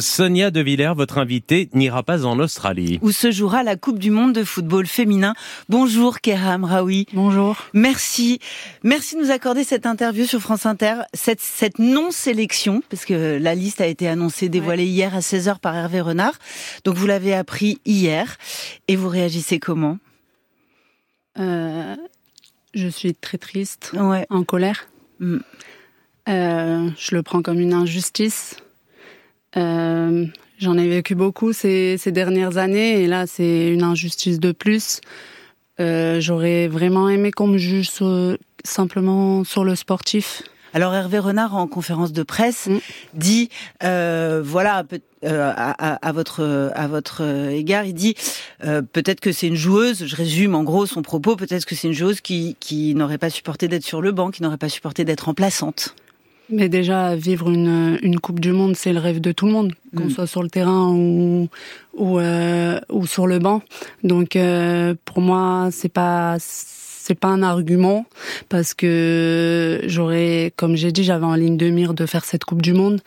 Sonia De Villers, votre invitée, n'ira pas en Australie. Où se jouera la Coupe du Monde de football féminin. Bonjour Kéram Raoui. Bonjour. Merci. Merci de nous accorder cette interview sur France Inter. Cette, cette non-sélection, parce que la liste a été annoncée, dévoilée hier à 16h par Hervé Renard. Donc vous l'avez appris hier. Et vous réagissez comment? Euh, Je suis très triste, ouais. en colère. Mm. Euh, je le prends comme une injustice. Euh, J'en ai vécu beaucoup ces, ces, dernières années et là c'est une injustice de plus. Euh, J'aurais vraiment aimé qu'on me juge sur, simplement sur le sportif. Alors Hervé Renard en conférence de presse mmh. dit euh, voilà euh, à, à, à, votre à votre égard il dit euh, peut-être que c'est une joueuse je résume en gros son propos peut-être que c'est une joueuse qui qui n'aurait pas supporté d'être sur le banc qui n'aurait pas supporté d'être remplaçante. Mais déjà, vivre une, une Coupe du Monde, c'est le rêve de tout le monde, qu'on mmh. soit sur le terrain ou ou, euh, ou sur le banc. Donc, euh, pour moi, c'est pas c'est pas un argument parce que j'aurais, comme j'ai dit, j'avais en ligne de mire de faire cette Coupe du Monde.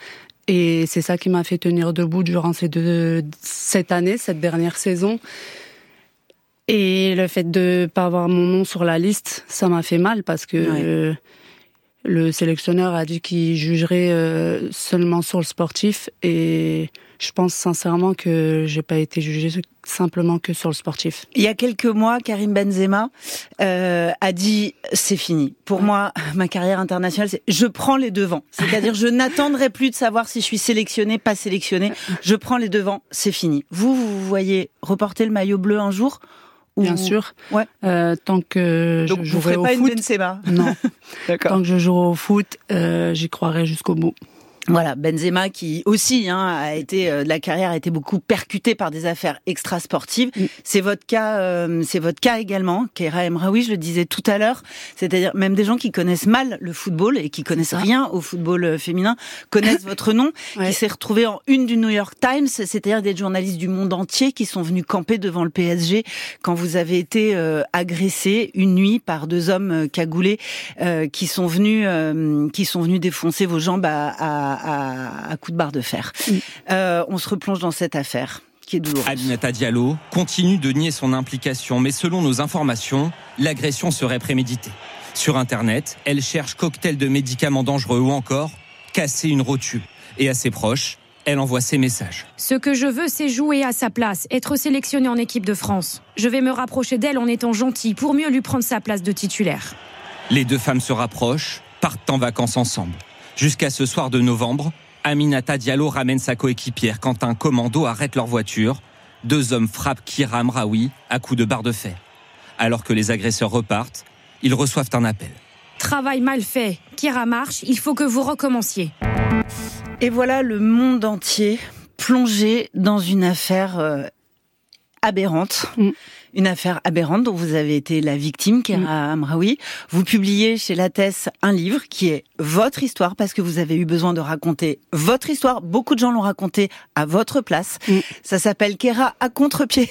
Et c'est ça qui m'a fait tenir debout durant ces deux, cette année, cette dernière saison. Et le fait de pas avoir mon nom sur la liste, ça m'a fait mal parce que ouais. euh, le sélectionneur a dit qu'il jugerait euh, seulement sur le sportif et je pense sincèrement que j'ai pas été jugée simplement que sur le sportif. Il y a quelques mois, Karim Benzema euh, a dit c'est fini. Pour moi, ma carrière internationale, c'est je prends les devants. C'est-à-dire je n'attendrai plus de savoir si je suis sélectionné, pas sélectionné. Je prends les devants, c'est fini. Vous, vous voyez reporter le maillot bleu un jour Bien sûr. Ouais. Euh, tant que Donc je vous jouerai au pas foot, une Benzema. non. Tant que je jouerai au foot, euh, j'y croirai jusqu'au bout. Voilà, Benzema qui aussi hein, a été euh, la carrière a été beaucoup percutée par des affaires extra-sportives. Mm. C'est votre cas, euh, c'est votre cas également, Keira Emraoui, je le disais tout à l'heure. C'est-à-dire même des gens qui connaissent mal le football et qui connaissent rien au football euh, féminin connaissent votre nom, ouais. qui s'est retrouvé en une du New York Times. C'est-à-dire des journalistes du monde entier qui sont venus camper devant le PSG quand vous avez été euh, agressé une nuit par deux hommes cagoulés qui sont venus qui sont venus défoncer vos jambes à, à à, à coups de barre de fer. Mm. Euh, on se replonge dans cette affaire qui est douloureuse. Aminata Diallo continue de nier son implication, mais selon nos informations, l'agression serait préméditée. Sur Internet, elle cherche cocktail de médicaments dangereux ou encore casser une rotule. Et à ses proches, elle envoie ses messages. Ce que je veux, c'est jouer à sa place, être sélectionnée en équipe de France. Je vais me rapprocher d'elle en étant gentille pour mieux lui prendre sa place de titulaire. Les deux femmes se rapprochent, partent en vacances ensemble. Jusqu'à ce soir de novembre, Aminata Diallo ramène sa coéquipière quand un commando arrête leur voiture. Deux hommes frappent Kira Amraoui à coups de barre de fer. Alors que les agresseurs repartent, ils reçoivent un appel. Travail mal fait. Kira marche, il faut que vous recommenciez. Et voilà le monde entier plongé dans une affaire euh, aberrante. Mm une affaire aberrante dont vous avez été la victime, Kera Amraoui. Vous publiez chez Lattès un livre qui est votre histoire parce que vous avez eu besoin de raconter votre histoire. Beaucoup de gens l'ont raconté à votre place. Mm. Ça s'appelle Kera à contre-pied.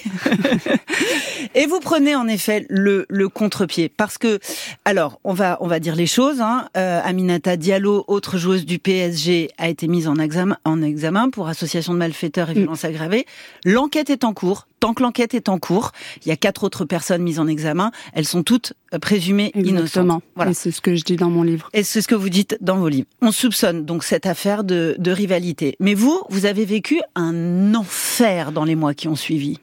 Et vous prenez en effet le, le contre-pied parce que, alors, on va, on va dire les choses. Hein. Euh, Aminata Diallo, autre joueuse du PSG, a été mise en examen, en examen pour association de malfaiteurs et violences mm. aggravées. L'enquête est en cours. Tant que l'enquête est en cours, il y a quatre autres personnes mises en examen. Elles sont toutes présumées Exactement. innocentes. Voilà. c'est ce que je dis dans mon livre. Et c'est ce que vous dites dans vos livres. On soupçonne donc cette affaire de, de rivalité. Mais vous, vous avez vécu un enfer dans les mois qui ont suivi.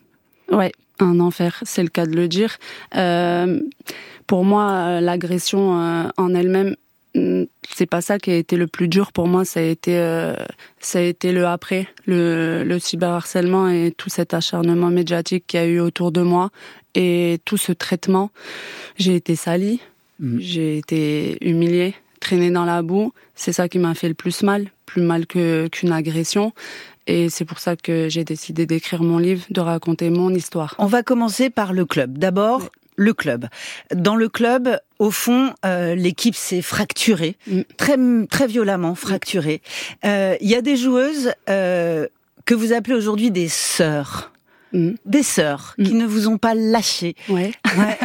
Ouais, un enfer, c'est le cas de le dire. Euh, pour moi, l'agression euh, en elle-même, c'est pas ça qui a été le plus dur pour moi. Ça a été, euh, ça a été le après, le, le cyberharcèlement et tout cet acharnement médiatique qu'il y a eu autour de moi et tout ce traitement. J'ai été salie, mmh. j'ai été humiliée, traînée dans la boue. C'est ça qui m'a fait le plus mal, plus mal que qu'une agression. Et c'est pour ça que j'ai décidé d'écrire mon livre, de raconter mon histoire. On va commencer par le club. D'abord, oui. Le club. Dans le club, au fond, euh, l'équipe s'est fracturée, mm. très très violemment fracturée. Euh, Il y a des joueuses euh, que vous appelez aujourd'hui des sœurs. Mm. Des sœurs mm. qui ne vous ont pas lâché. Ouais. ouais.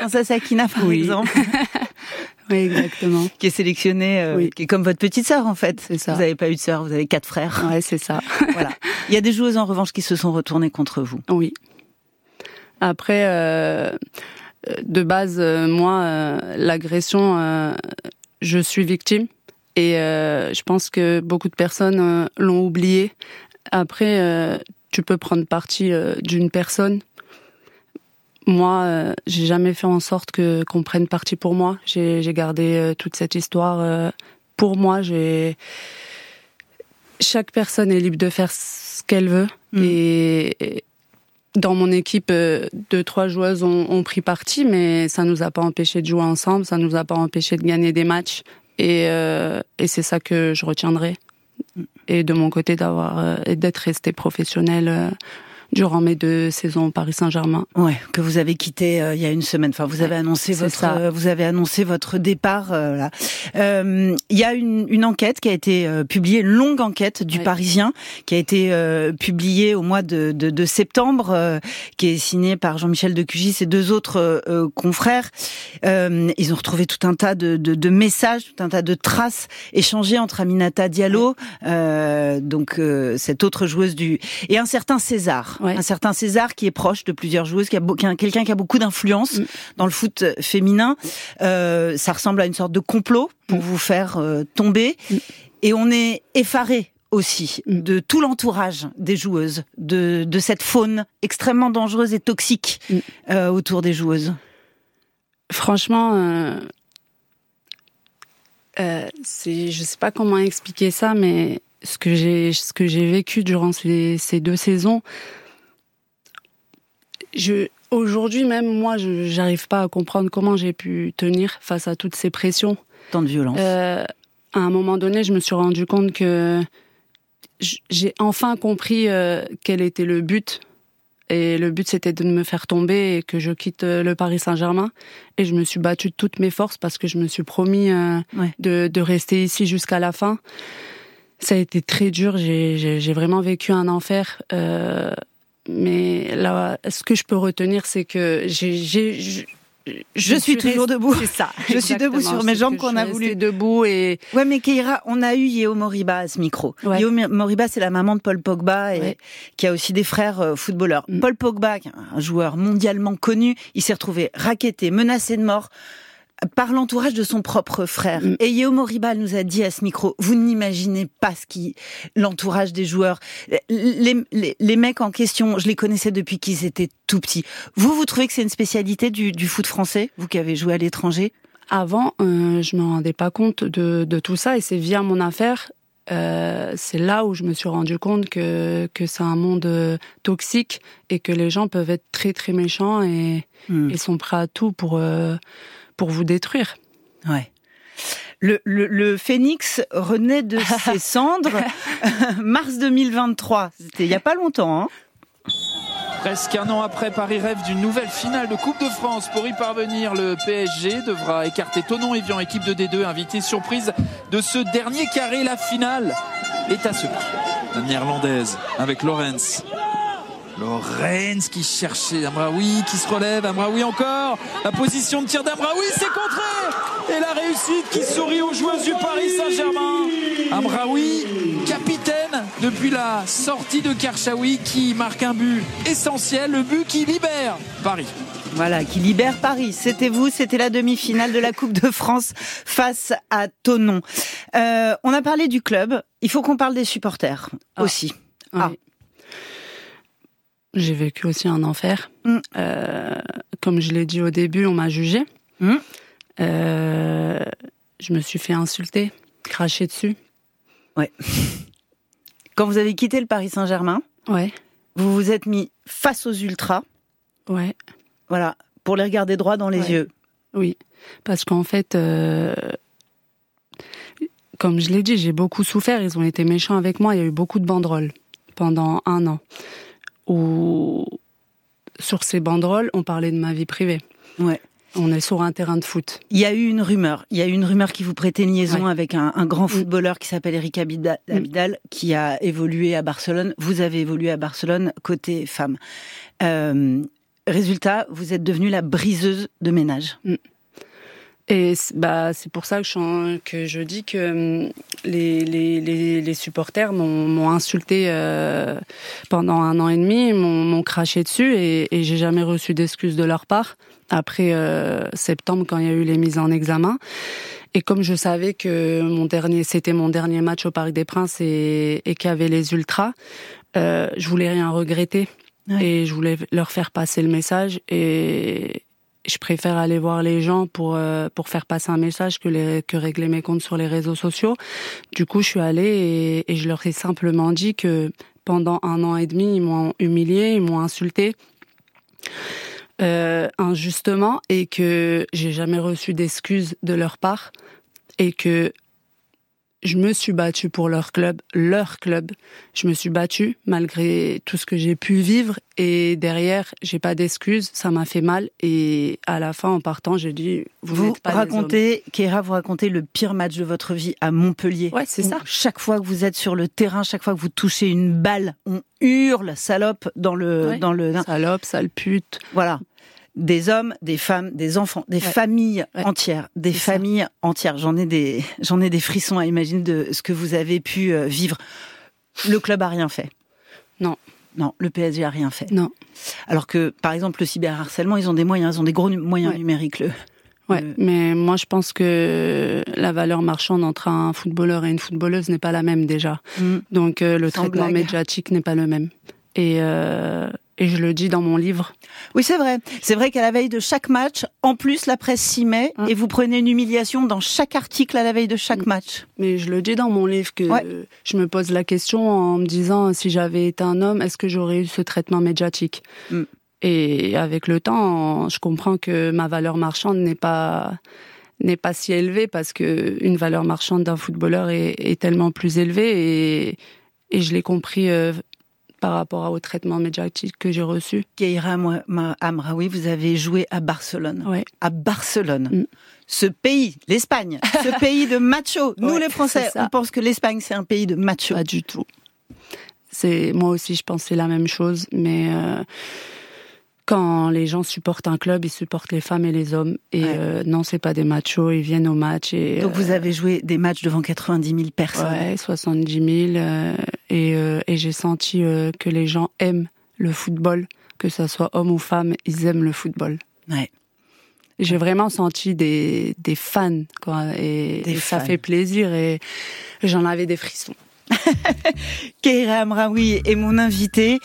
Dans Sakina, par oui. exemple. exactement. qui est sélectionnée, euh, qui est comme votre petite sœur en fait. C'est ça. Vous n'avez pas eu de sœur, vous avez quatre frères. Ouais, c'est ça. voilà. Il y a des joueuses en revanche qui se sont retournées contre vous. Oui. Après, euh, de base, euh, moi, euh, l'agression, je suis victime. Et je pense que beaucoup de personnes l'ont oublié. Après, tu peux prendre parti d'une personne. Moi, j'ai jamais fait en sorte que qu'on prenne parti pour moi. J'ai gardé toute cette histoire pour moi. J'ai chaque personne est libre de faire ce qu'elle veut. Mm. Et dans mon équipe, euh, deux trois joueuses ont, ont pris parti, mais ça nous a pas empêché de jouer ensemble. Ça nous a pas empêché de gagner des matchs. Et, euh, et c'est ça que je retiendrai. Et de mon côté, d'avoir euh, et d'être resté professionnel euh, durant mes deux saisons au Paris Saint-Germain. Ouais, que vous avez quitté euh, il y a une semaine. Enfin, vous avez annoncé votre, euh, vous avez annoncé votre départ. euh, là. Euh, Il y a une, une enquête qui a été euh, publiée, une longue enquête du Ouais. Parisien, qui a été euh, publiée au mois de, de, de septembre, euh, qui est signée par Jean-Michel Decugis et deux autres confrères. Euh, ils ont retrouvé tout un tas de, de, de messages, tout un tas de traces échangées entre Aminata Diallo, euh, donc euh, cette autre joueuse du, et un certain César, Ouais. un certain César qui est proche de plusieurs joueuses, qui a, beau- qui a- quelqu'un qui a beaucoup d'influence Mm. dans le foot féminin. Ça ressemble à une sorte de complot pour Mm. vous faire tomber, Mm. et on est effaré aussi de tout l'entourage des joueuses, de, de cette faune extrêmement dangereuse et toxique euh, autour des joueuses. Franchement, euh, euh, c'est, je sais pas comment expliquer ça, mais ce que j'ai, ce que j'ai vécu durant ces, ces deux saisons, je, aujourd'hui même, moi, je, j'arrive pas à comprendre comment j'ai pu tenir face à toutes ces pressions. Tant de violence. Euh, à un moment donné, je me suis rendu compte que j'ai enfin compris euh, quel était le but. Et le but, c'était de me faire tomber et que je quitte euh, le Paris Saint-Germain. Et je me suis battue de toutes mes forces parce que je me suis promis euh, Ouais. de, de rester ici jusqu'à la fin. Ça a été très dur. J'ai- vraiment vécu un enfer. Euh, mais là, ce que je peux retenir, c'est que j'ai, je, Je suis toujours debout. C'est ça. Je suis debout sur mes jambes qu'on a voulu. debout et Ouais, mais Keira, on a eu Yeo Moriba à ce micro. Ouais. Yeo Moriba, c'est la maman de Paul Pogba et Ouais. qui a aussi des frères euh, footballeurs. Mm. Paul Pogba, un joueur mondialement connu, il s'est retrouvé racketté, menacé de mort par l'entourage de son propre frère. Mm. Et Yeo Moriba nous a dit à ce micro, vous n'imaginez pas ce qui, l'entourage des joueurs, les, les, les mecs en question, je les connaissais depuis qu'ils étaient tout petits. Vous, vous trouvez que c'est une spécialité du, du foot français, vous qui avez joué à l'étranger? Avant, euh, je me rendais pas compte de, de tout ça et c'est via mon affaire, euh, c'est là où je me suis rendu compte que, que c'est un monde euh, toxique et que les gens peuvent être très très méchants et, Mm. et sont prêts à tout pour, euh, pour vous détruire. Ouais. Le, le, le phénix renaît de ses cendres. Mars 2023, c'était il y a pas longtemps. Hein Presque un an après, Paris rêve d'une nouvelle finale de Coupe de France. Pour y parvenir, le PSG devra écarter Tonon Evian, équipe de D2, invité surprise de ce dernier carré. La finale est à ce prix. La néerlandaise avec Lorenz. Lorenz qui cherchait Amraoui, qui se relève, Amraoui encore. La position de tir d'Amraoui, c'est contré Et la réussite qui sourit aux joueuses du Paris Saint-Germain. Amraoui, capitaine depuis la sortie de Karchaoui, qui marque un but essentiel, le but qui libère Paris. Voilà, qui libère Paris. C'était vous, c'était la demi-finale de la Coupe de France face à Tonon. Euh, on a parlé du club. Il faut qu'on parle des supporters Ah. aussi. Ah. J'ai vécu aussi un enfer. Mm. Euh, comme je l'ai dit au début, on m'a jugé. Mm. Euh, je me suis fait insulter, cracher dessus. Quand vous avez quitté le Paris Saint-Germain, Ouais, vous vous êtes mis face aux ultras, ouais, voilà, pour les regarder droit dans les Ouais. yeux. oui. Parce qu'en fait, euh, comme je l'ai dit, j'ai beaucoup souffert. Ils ont été méchants avec moi. Il y a eu beaucoup de banderoles pendant un an. Où sur ces banderoles, on parlait de ma vie privée. Ouais. On est sur un terrain de foot. Il y a eu une rumeur. Il y a eu une rumeur qui vous prêtait une liaison Ouais. avec un, un grand footballeur qui s'appelle Eric Abidal, Mm. Abidal, qui a évolué à Barcelone. Vous avez évolué à Barcelone côté femme. Euh, résultat, vous êtes devenue la briseuse de ménage. Et bah, c'est pour ça que je, que je dis que hum, les, les, les, supporters m'ont insulté euh, pendant un an et demi, m'ont craché dessus et, et j'ai jamais reçu d'excuses de leur part après euh, septembre quand il y a eu les mises en examen. Et comme je savais que mon dernier, c'était mon dernier match au Parc des Princes et, et qu'il y avait les ultras, euh, je voulais rien regretter et je voulais leur faire passer le message et je préfère aller voir les gens pour euh, pour faire passer un message que les, que régler mes comptes sur les réseaux sociaux. Du coup, je suis allée et, je leur ai simplement dit que pendant un an et demi, ils m'ont humilié, ils m'ont insulté. Euh, injustement et que j'ai jamais reçu d'excuses de leur part et que je me suis battue pour leur club, leur club. Je me suis battue malgré tout ce que j'ai pu vivre et derrière, j'ai pas d'excuses, ça m'a fait mal et à la fin en partant, j'ai dit vous, vous pas racontez Kéra, vous racontez le pire match de votre vie à Montpellier. Ouais, c'est ça. Chaque fois que vous êtes sur le terrain, chaque fois que vous touchez une balle, on hurle salope dans le dans le salope, sale pute. Voilà des hommes, des femmes, des enfants, des familles entières, des familles entières. J'en ai des, j'en ai des frissons à imaginer de ce que vous avez pu euh, vivre. Le club a rien fait. Non. Non, le PSG a rien fait. Non. Alors que, par exemple, le cyberharcèlement, ils ont des moyens, ils ont des gros moyens numériques. Le, ouais, mais moi je pense que la valeur marchande entre un footballeur et une footballeuse n'est pas la même déjà. Mm. Donc euh, le traitement médiatique n'est pas le même. Et, euh, et je le dis dans mon livre. Oui, c'est vrai. C'est vrai qu'à la veille de chaque match, en plus, la presse s'y met hein. et vous prenez une humiliation dans chaque article à la veille de chaque match. Mais je le dis dans mon livre que je me pose la question en me disant si j'avais été un homme, est-ce que j'aurais eu ce traitement médiatique mm. Et avec le temps, je comprends que ma valeur marchande n'est pas n'est pas si élevée parce que une valeur marchande d'un footballeur est, est, tellement plus élevée et, et je l'ai compris euh, par rapport au traitement médiatique que j'ai reçu. Keira Amraoui, vous avez joué à Barcelone. Ouais. À Barcelone. Mm. Ce pays, l'Espagne, ce pays de macho. Nous les Français, on pense que l'Espagne c'est un pays de macho. Pas du tout. C'est moi aussi, je pensais la même chose, mais euh, quand les gens supportent un club, ils supportent les femmes et les hommes. Et euh, non, c'est pas des machos, ils viennent au match. Et, Donc vous euh, avez joué des matchs devant 90 000 personnes Ouais, 70 000. Euh, et, et j'ai senti que les gens aiment le football, que ce soit homme ou femme, ils aiment le football. Ouais. J'ai vraiment senti des, des fans, quoi, et, et ça fait plaisir, et j'en avais des frissons. Keira Amraoui est mon invité.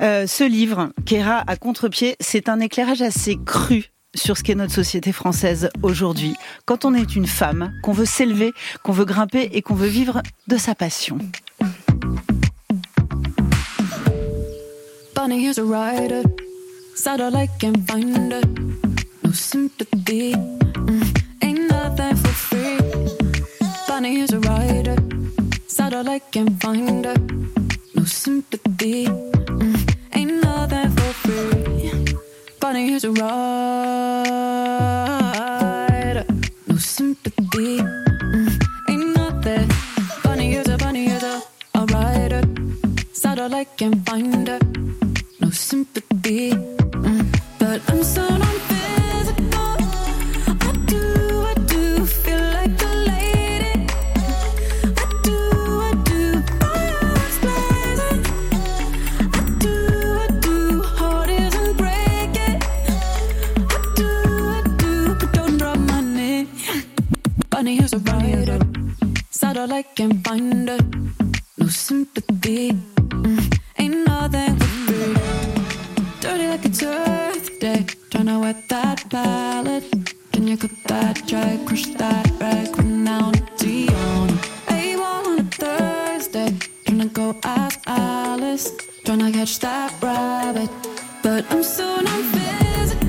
Euh, ce livre, Keira à contre-pied, c'est un éclairage assez cru sur ce qu'est notre société française aujourd'hui. Quand on est une femme, qu'on veut s'élever, qu'on veut grimper et qu'on veut vivre de sa passion. all I can find her. No sympathy, mm, ain't nothing for free. Bunny is a ride. Alice, tryna catch that rabbit, but I'm so not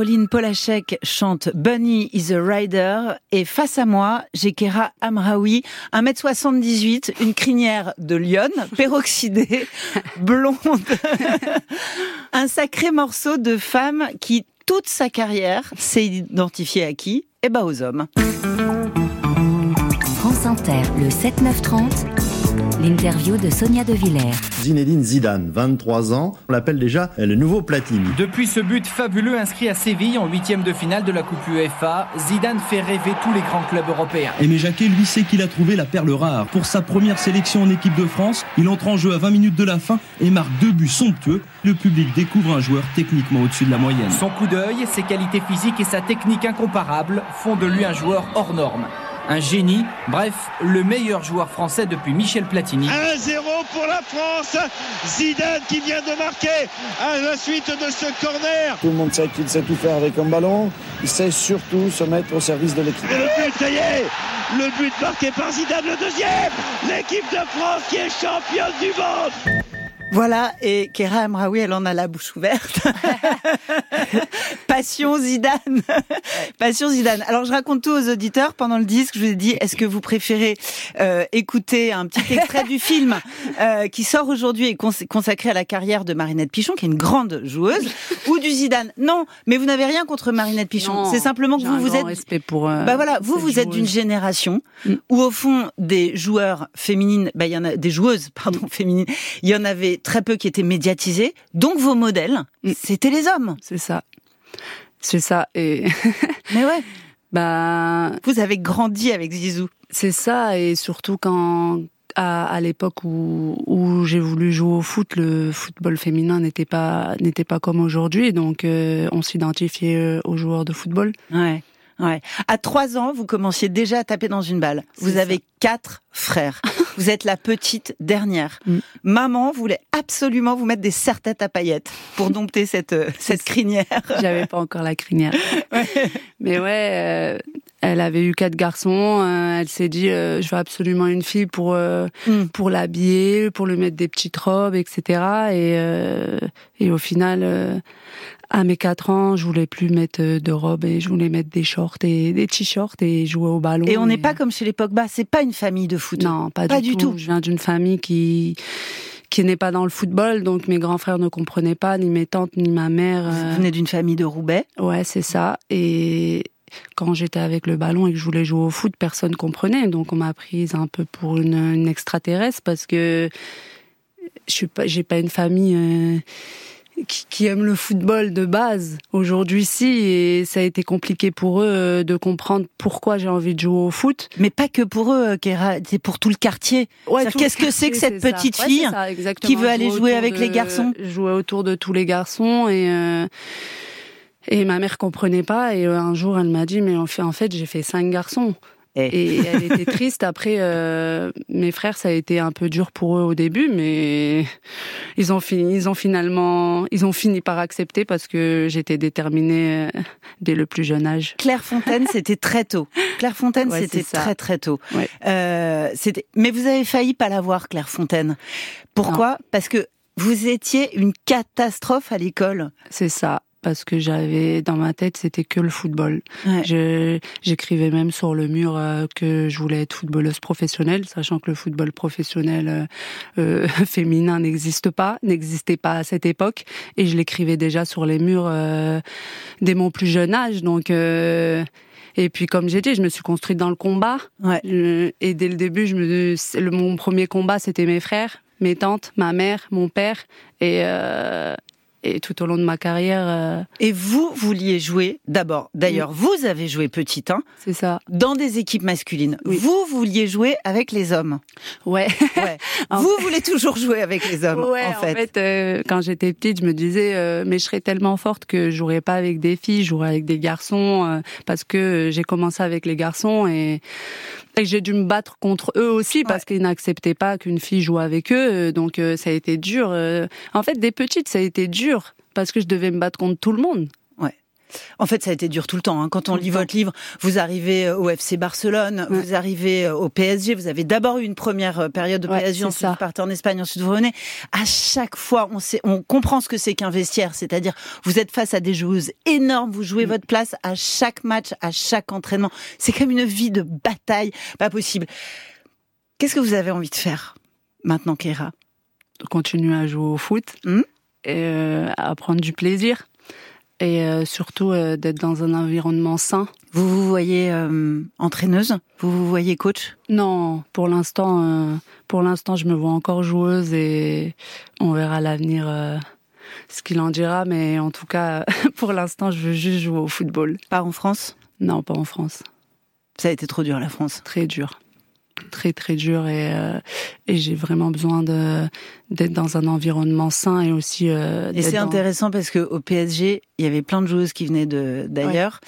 Caroline Polachek chante Bunny is a Rider et face à moi, j'ai Kera Amraoui, 1m78, une crinière de lionne, peroxydée, blonde. Un sacré morceau de femme qui, toute sa carrière, s'est identifiée à qui? Eh ben aux hommes. France Inter, le 7-9-30, l'interview de Sonia De Villers. Zinedine Zidane, 23 ans, on l'appelle déjà le nouveau Platini. Depuis ce but fabuleux inscrit à Séville en huitième de finale de la Coupe UEFA, Zidane fait rêver tous les grands clubs européens. Aimé Jacquet, lui, sait qu'il a trouvé la perle rare. Pour sa première sélection en équipe de France, il entre en jeu à 20 minutes de la fin et marque deux buts somptueux. Le public découvre un joueur techniquement au-dessus de la moyenne. Son coup d'œil, ses qualités physiques et sa technique incomparable font de lui un joueur hors norme un génie, bref, le meilleur joueur français depuis Michel Platini. 1-0 pour la France, Zidane qui vient de marquer à la suite de ce corner. Tout le monde sait qu'il sait tout faire avec un ballon, il sait surtout se mettre au service de l'équipe. Et le but, ça y est, le but marqué par Zidane, le deuxième, l'équipe de France qui est championne du monde. Voilà, et Kera Amraoui, elle en a la bouche ouverte. Passion Zidane. Passion Zidane. Alors je raconte tout aux auditeurs pendant le disque. Je vous ai dit, est-ce que vous préférez euh, écouter un petit extrait du film euh, qui sort aujourd'hui et cons consacré à la carrière de Marinette Pichon, qui est une grande joueuse, ou du Zidane? Non, mais vous n'avez rien contre Marinette Pichon. C'est simplement que vous vous êtes. Respect pour. Euh, bah voilà, vous vous êtes d'une génération mm. où au fond des joueurs féminines, bah il y en a des joueuses, pardon, féminines. Il y en avait très peu qui étaient médiatisés. Donc vos modèles, mm. c'était les hommes. C'est ça. C'est ça. Et mais ouais. Bah, vous avez grandi avec Zizou. C'est ça, et surtout quand à, l'époque où, où j'ai voulu jouer au foot, le football féminin n'était pas n'était pas comme aujourd'hui, donc euh, on s'identifiait euh, aux joueurs de football. Ouais. Ouais. À trois ans, vous commenciez déjà à taper dans une balle. Vous avez quatre frères. vous êtes la petite dernière. Mm. Maman voulait absolument vous mettre des serre-têtes à paillettes pour dompter cette euh, cette crinière. J'avais pas encore la crinière. Mais ouais, euh, elle avait eu quatre garçons. Euh, elle s'est dit, je veux absolument une fille pour mm. pour l'habiller, pour lui mettre des petites robes, etc. Et et au final à mes 4 ans, je voulais plus mettre euh, de robe et je voulais mettre des shorts et des t-shirts et jouer au ballon. Et on n'est pas comme chez les Pogba, c'est pas une famille de foot. Non, pas, du, tout. Je viens d'une famille qui qui n'est pas dans le football, donc mes grands frères ne comprenaient pas, ni mes tantes, ni ma mère. Vous euh, venez d'une famille de Roubaix Ouais, c'est ça. Et quand j'étais avec le ballon et que je voulais jouer au foot, personne comprenait. Donc on m'a prise un peu pour une, une extraterrestre parce que je suis pas, j'ai pas une famille. Euh, qui, aiment le football de base aujourd'hui ci et ça a été compliqué pour eux euh, de comprendre pourquoi j'ai envie de jouer au foot. Mais pas que pour eux, c'est pour tout le quartier. Qu'est-ce que c'est que cette petite fille qui veut aller jouer avec les garçons? Jouer autour de tous les garçons et euh, et ma mère comprenait pas et euh, un jour elle m'a dit mais en fait en fait j'ai fait cinq garçons. Et elle était triste. Après, euh, mes frères, ça a été un peu dur pour eux au début, mais ils ont fini, ils ont finalement, ils ont fini par accepter parce que j'étais déterminée euh, dès le plus jeune âge. Claire Fontaine, c'était très tôt. Claire Fontaine, c'était très très tôt. Euh, mais vous avez failli pas l'avoir, Claire Fontaine. Pourquoi? Parce que vous étiez une catastrophe à l'école. C'est ça parce que j'avais dans ma tête c'était que le football. j'écrivais même sur le mur euh, que je voulais être footballeuse professionnelle, sachant que le football professionnel euh, euh féminin n'existe pas, n'existait pas à cette époque, et je l'écrivais déjà sur les murs dès mon plus jeune âge. Donc et puis, comme j'ai dit, je me suis construite dans le combat. Ouais. et dès le début, je me, le, mon premier combat, c'était mes frères, mes tantes, ma mère, mon père. Et, euh, et tout au long de ma carrière. Euh, et vous vouliez jouer d'abord. D'ailleurs, vous avez joué petit, hein C'est ça. Dans des équipes masculines. Vous vouliez jouer avec les hommes. Ouais. ouais. vous voulez toujours jouer avec les hommes. Ouais, en fait. En fait euh, quand j'étais petite, je me disais, euh, mais je serais tellement forte que je jouerais pas avec des filles, je jouerais avec des garçons, parce que j'ai commencé avec les garçons et, et j'ai dû me battre contre eux aussi parce qu'ils n'acceptaient pas qu'une fille joue avec eux. Donc ça a été dur. En fait, des petites, ça a été dur parce que je devais me battre contre tout le monde. Ouais. En fait, ça a été dur tout le temps. Hein. Quand on lit votre livre, vous arrivez au FC Barcelone, vous arrivez au PSG. Vous avez d'abord eu une première période de PSG, ensuite vous partez en Espagne, ensuite vous revenez. À chaque fois, on sait, on comprend ce que c'est qu'un vestiaire, c'est-à-dire vous êtes face à des joueuses énormes, vous jouez mm. votre place à chaque match, à chaque entraînement. C'est comme une vie de bataille, pas possible. Qu'est-ce que vous avez envie de faire maintenant, Kéra Continuer à jouer au foot euh, à prendre du plaisir et euh, surtout euh, d'être dans un environnement sain. Vous vous voyez entraîneuse? Vous vous voyez coach? Non, pour l'instant, pour l'instant, je me vois encore joueuse et on verra l'avenir ce qu'il en dira. Mais en tout cas, pour l'instant, je veux juste jouer au football. Pas en France? Non, pas en France. Ça a été trop dur, la France. Très dur très très dur et, euh, et j'ai vraiment besoin de d'être dans un environnement sain et aussi. Euh, et c'est intéressant parce que au PSG, il y avait plein de joueuses qui venaient de d'ailleurs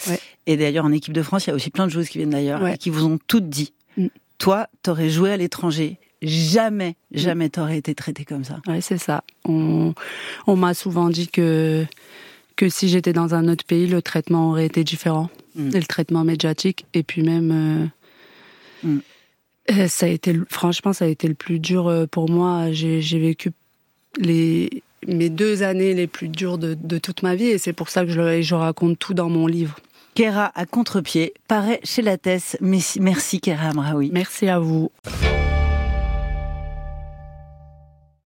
et d'ailleurs en équipe de France, il y a aussi plein de joueuses qui viennent d'ailleurs et qui vous ont toutes dit. Mm. Toi, t'aurais joué à l'étranger, jamais, mm. jamais t'aurais été traité comme ça. Ouais, c'est ça. On, on m'a souvent dit que que si j'étais dans un autre pays, le traitement aurait été différent, mm. le traitement médiatique et puis même. Euh, euh, ça a été, franchement, ça a été le plus dur euh, pour moi. J'ai vécu les, mes deux années les plus dures de, de toute ma vie et c'est pour ça que je, je raconte tout dans mon livre. Kera à contre-pied paraît chez la Tess. Merci Kera Amraoui. Merci à vous.